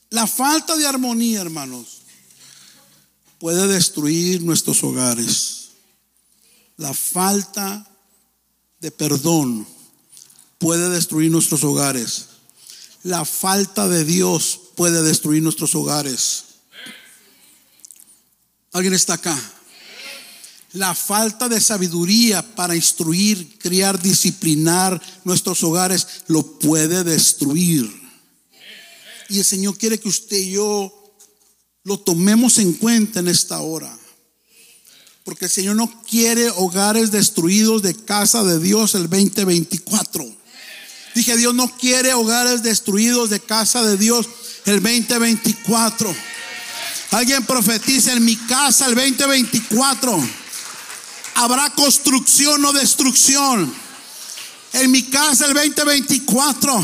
La falta de armonía, hermanos, puede destruir nuestros hogares. La falta de perdón puede destruir nuestros hogares. La falta de Dios puede destruir nuestros hogares. ¿Alguien está acá? La falta de sabiduría para instruir, criar, disciplinar nuestros hogares lo puede destruir. Y el Señor quiere que usted y yo lo tomemos en cuenta en esta hora. Porque el Señor no quiere hogares destruidos de casa de Dios el 2024. Dije, Dios no quiere hogares destruidos de casa de Dios el 2024. Alguien profetiza en mi casa el 2024. Habrá construcción o destrucción. En mi casa el 2024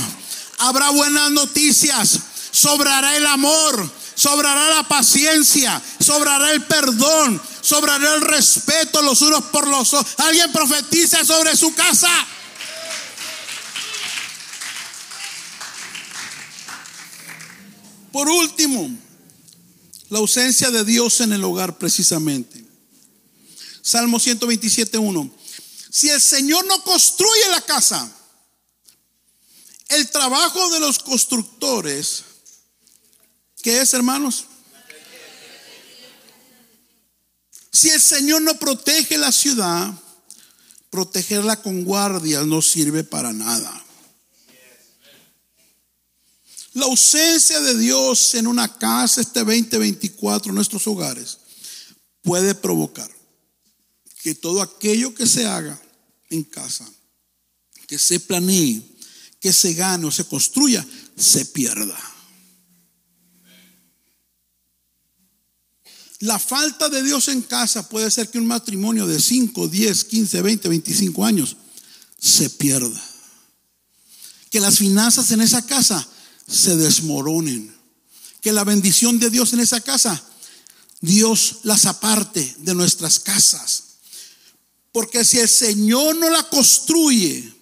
habrá buenas noticias. Sobrará el amor, sobrará la paciencia, sobrará el perdón, sobrará el respeto los unos por los otros. Alguien profetiza sobre su casa. Por último, la ausencia de Dios en el hogar precisamente. Salmo 127.1. Si el Señor no construye la casa, el trabajo de los constructores, ¿qué es, hermanos? Si el Señor no protege la ciudad, protegerla con guardias no sirve para nada. La ausencia de Dios en una casa este 2024 en nuestros hogares puede provocar que todo aquello que se haga en casa, que se planee, que se gane o se construya, se pierda. La falta de Dios en casa puede ser que un matrimonio de 5, 10, 15, 20, 25 años se pierda. Que las finanzas en esa casa se desmoronen. Que la bendición de Dios en esa casa, Dios las aparte de nuestras casas. Porque si el Señor no la construye,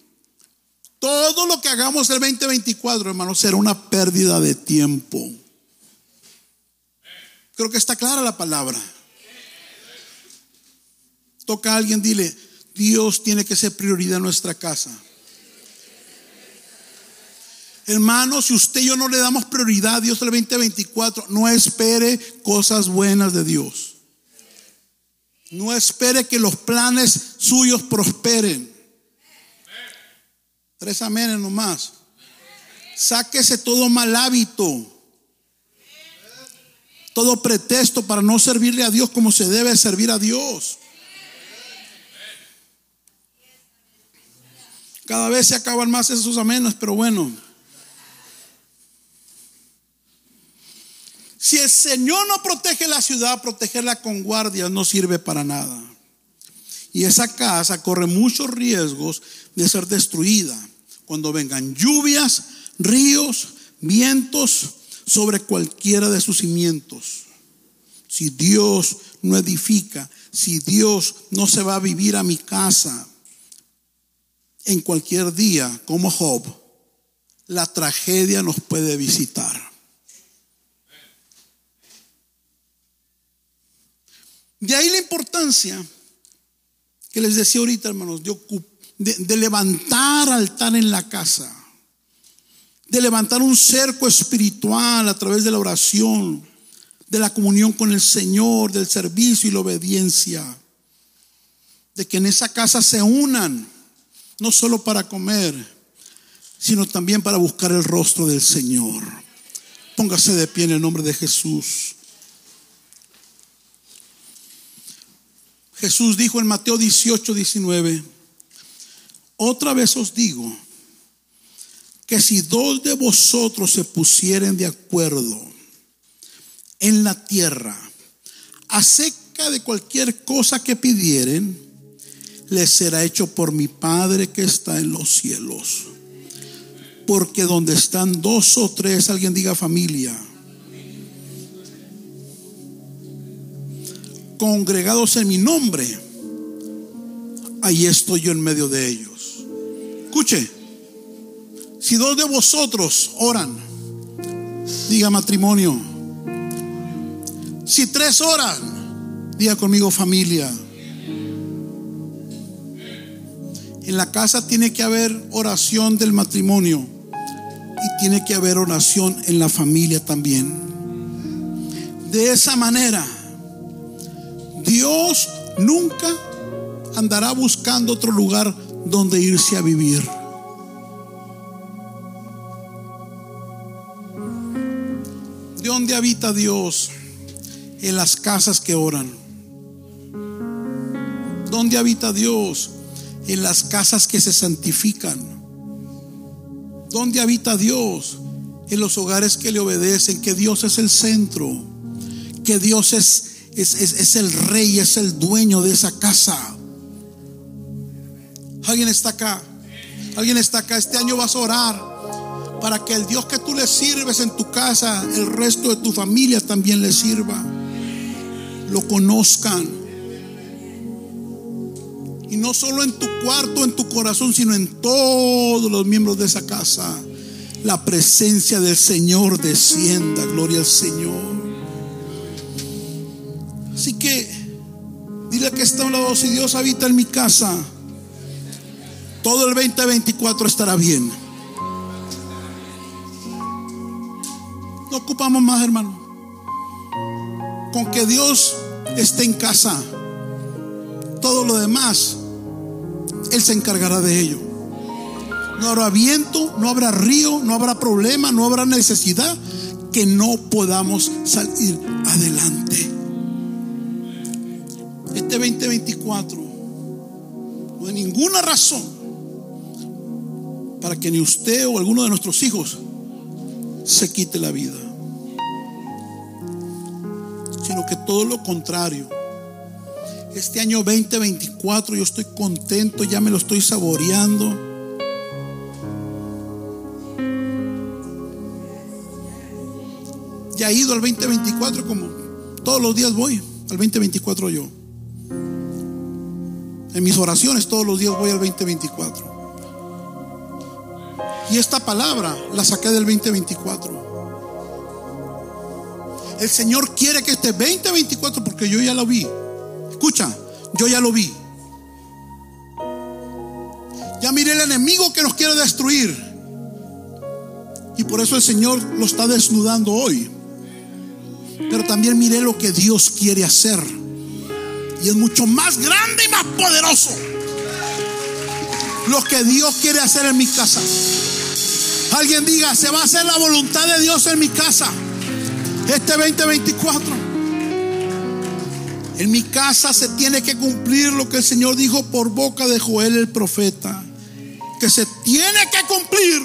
todo lo que hagamos el 2024, hermano, será una pérdida de tiempo. Creo que está clara la palabra. Toca a alguien, dile, Dios tiene que ser prioridad en nuestra casa. Hermano, si usted y yo no le damos prioridad a Dios el 2024, no espere cosas buenas de Dios. No espere que los planes suyos prosperen. Tres amenes nomás. Sáquese todo mal hábito. Todo pretexto para no servirle a Dios como se debe servir a Dios. Cada vez se acaban más esos amenes, pero bueno. Si el Señor no protege la ciudad, protegerla con guardias no sirve para nada. Y esa casa corre muchos riesgos de ser destruida cuando vengan lluvias, ríos, vientos sobre cualquiera de sus cimientos. Si Dios no edifica, si Dios no se va a vivir a mi casa en cualquier día, como Job, la tragedia nos puede visitar. De ahí la importancia que les decía ahorita, hermanos, de, levantar altar en la casa. de levantar un cerco espiritual a través de la oración, de la comunión con el Señor, del servicio y la obediencia. De que en esa casa se unan, no solo para comer, sino también para buscar el rostro del Señor. Póngase de pie en el nombre de Jesús. Jesús dijo en Mateo 18, 19, otra vez os digo que si dos de vosotros se pusieren de acuerdo en la tierra acerca de cualquier cosa que pidieren, les será hecho por mi Padre que está en los cielos. Porque donde están dos o tres, alguien diga familia, congregados en mi nombre, ahí estoy yo en medio de ellos. Escuche, si dos de vosotros oran, diga matrimonio. Si tres oran, diga conmigo familia. En la casa tiene que haber oración del matrimonio y tiene que haber oración en la familia también. De esa manera, Dios nunca andará buscando otro lugar donde irse a vivir. ¿De dónde habita Dios? En las casas que oran. ¿Dónde habita Dios? En las casas que se santifican. ¿Dónde habita Dios? En los hogares que le obedecen, que Dios es el centro, que Dios es es, el rey, es el dueño de esa casa. Alguien está acá. Alguien está acá. Este año vas a orar para que el Dios que tú le sirves en tu casa, el resto de tu familia también le sirva. Lo conozcan. Y no solo en tu cuarto, en tu corazón, sino en todos los miembros de esa casa. La presencia del Señor descienda. Gloria al Señor. Así que dile que está a un lado, si Dios habita en mi casa, todo el 2024 estará bien. No ocupamos más, hermano. Con que Dios esté en casa, todo lo demás, Él se encargará de ello. No habrá viento, no habrá río, no habrá problema, no habrá necesidad que no podamos salir adelante. Este 2024 no hay ninguna razón para que ni usted o alguno de nuestros hijos se quite la vida, sino que todo lo contrario. Este año 2024 yo estoy contento, ya me lo estoy saboreando. Ya he ido al 2024 como todos los días voy, al 2024 yo. En mis oraciones todos los días voy al 2024. Y esta palabra la saqué del 2024. El Señor quiere que este 2024, porque yo ya lo vi. Escucha, yo ya lo vi. Ya miré el enemigo que nos quiere destruir. Y por eso el Señor lo está desnudando hoy. Pero también miré lo que Dios quiere hacer es mucho más grande y más poderoso lo que Dios quiere hacer en mi casa. Alguien diga, se va a hacer la voluntad de Dios en mi casa este 2024. En mi casa se tiene que cumplir lo que el Señor dijo por boca de Joel el profeta, que se tiene que cumplir.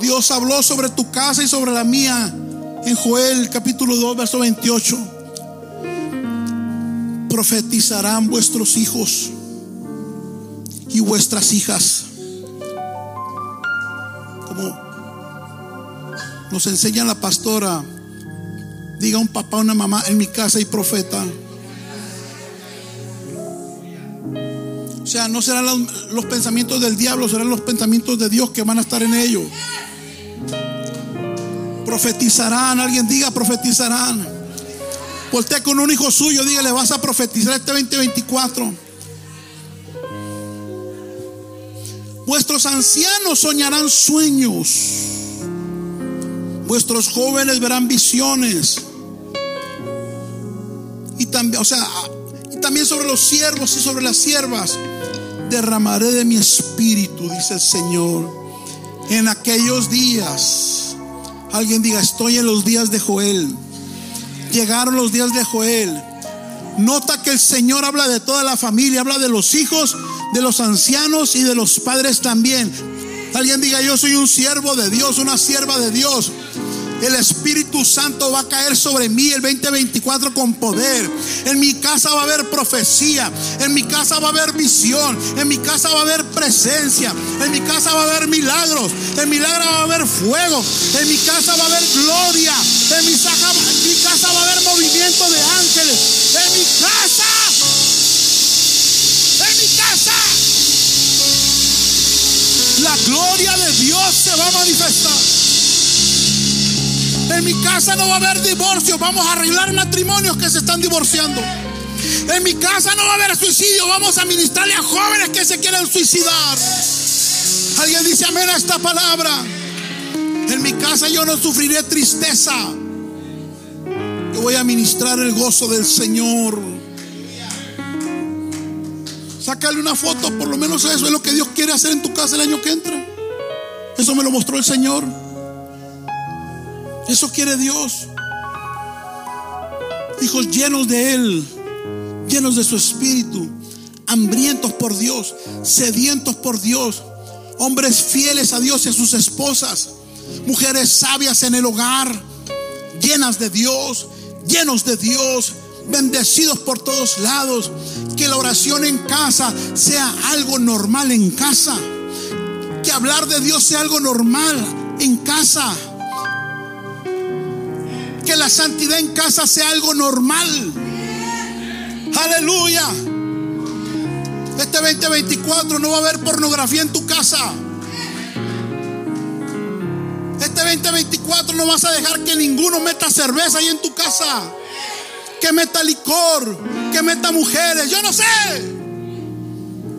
Dios habló sobre tu casa y sobre la mía en Joel capítulo 2, verso 28. Profetizarán vuestros hijos y vuestras hijas. Como nos enseña la pastora, diga un papá, una mamá, en mi casa hay profeta. O sea, no serán los, los, pensamientos del diablo, serán los pensamientos de Dios que van a estar en ellos profetizarán. Alguien diga profetizarán. Voltea con un hijo suyo, dígale, vas a profetizar este 2024. Vuestros ancianos soñarán sueños. Vuestros jóvenes verán visiones. Y también, o sea, y también sobre los siervos y sobre las siervas derramaré de mi espíritu, dice el Señor. En aquellos días, alguien diga, estoy en los días de Joel. Llegaron los días de Joel. Nota que el Señor habla de toda la familia, habla de los hijos, de los ancianos y de los padres también. Alguien diga, yo soy un siervo de Dios, una sierva de Dios. El Espíritu Santo va a caer sobre mí el 2024 con poder. En mi casa va a haber profecía. En mi casa va a haber visión. En mi casa va a haber presencia. En mi casa va a haber milagros. En mi casa va a haber fuego. En mi casa va a haber gloria. En mi en mi casa va a haber movimiento de ángeles. En mi casa. En mi casa. La gloria de Dios se va a manifestar. En mi casa no va a haber divorcio. Vamos a arreglar matrimonios que se están divorciando. En mi casa no va a haber suicidio. Vamos a ministrarle a jóvenes que se quieren suicidar. Alguien dice amén a esta palabra. En mi casa yo no sufriré tristeza. Yo voy a ministrar el gozo del Señor. Sácale una foto, por lo menos eso es lo que Dios quiere hacer en tu casa el año que entra. Eso me lo mostró el Señor. Eso quiere Dios. Hijos llenos de Él, llenos de su espíritu, hambrientos por Dios, sedientos por Dios, hombres fieles a Dios y a sus esposas, mujeres sabias en el hogar, llenas de Dios, llenos de Dios, bendecidos por todos lados. Que la oración en casa sea algo normal en casa. Que hablar de Dios sea algo normal en casa que la santidad en casa sea algo normal. Aleluya. Este 2024 no va a haber pornografía en tu casa. Este 2024 no vas a dejar que ninguno meta cerveza ahí en tu casa. Que meta licor, que meta mujeres, yo no sé.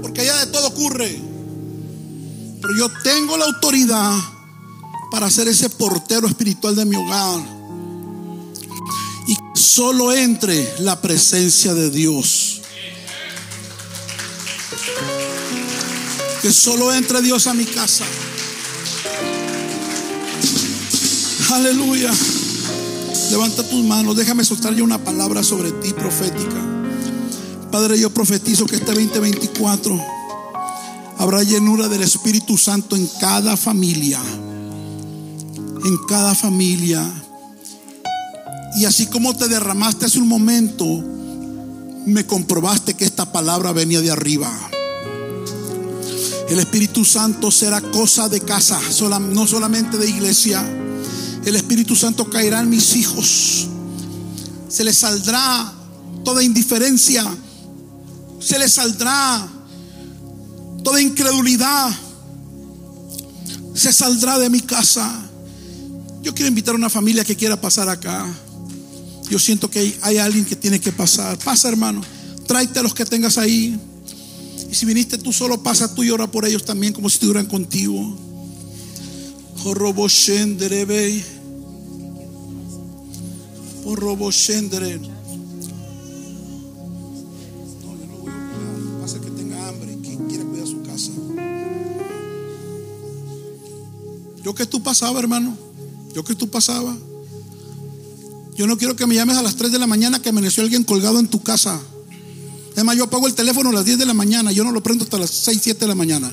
Porque allá de todo ocurre. Pero yo tengo la autoridad para ser ese portero espiritual de mi hogar solo entre la presencia de Dios. Que solo entre Dios a mi casa. Aleluya. Levanta tus manos. Déjame soltar ya una palabra sobre ti profética. Padre, yo profetizo que este 2024 habrá llenura del Espíritu Santo en cada familia. En cada familia y así como te derramaste hace un momento, me comprobaste que esta palabra venía de arriba. El Espíritu Santo será cosa de casa, no solamente de iglesia. El Espíritu Santo caerá en mis hijos. Se les saldrá toda indiferencia. Se les saldrá toda incredulidad. Se saldrá de mi casa. Yo quiero invitar a una familia que quiera pasar acá. Yo siento que hay, alguien que tiene que pasar. Pasa, hermano. Tráete a los que tengas ahí. Y si viniste tú solo, pasa tú y ora por ellos también, como si estuvieran contigo. Yo que tú pasaba, hermano. Yo que tú pasaba. Yo no quiero que me llames a las 3 de la mañana que amaneció alguien colgado en tu casa. Además, yo apago el teléfono a las 10 de la mañana. Yo no lo prendo hasta las 6, 7 de la mañana.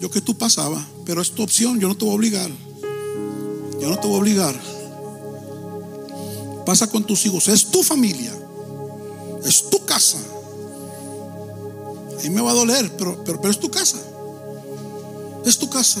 Yo que tú pasaba, pero es tu opción. Yo no te voy a obligar. Yo no te voy a obligar. Pasa con tus hijos. Es tu familia. Es tu casa. A mí me va a doler, pero, pero, pero es tu casa. Es tu casa.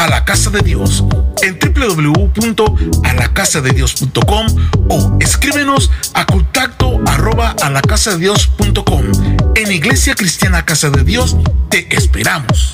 a la casa de Dios en www.alacasadedios.com o escríbenos a contacto arroba a la casa de Dios.com. En Iglesia Cristiana Casa de Dios te esperamos.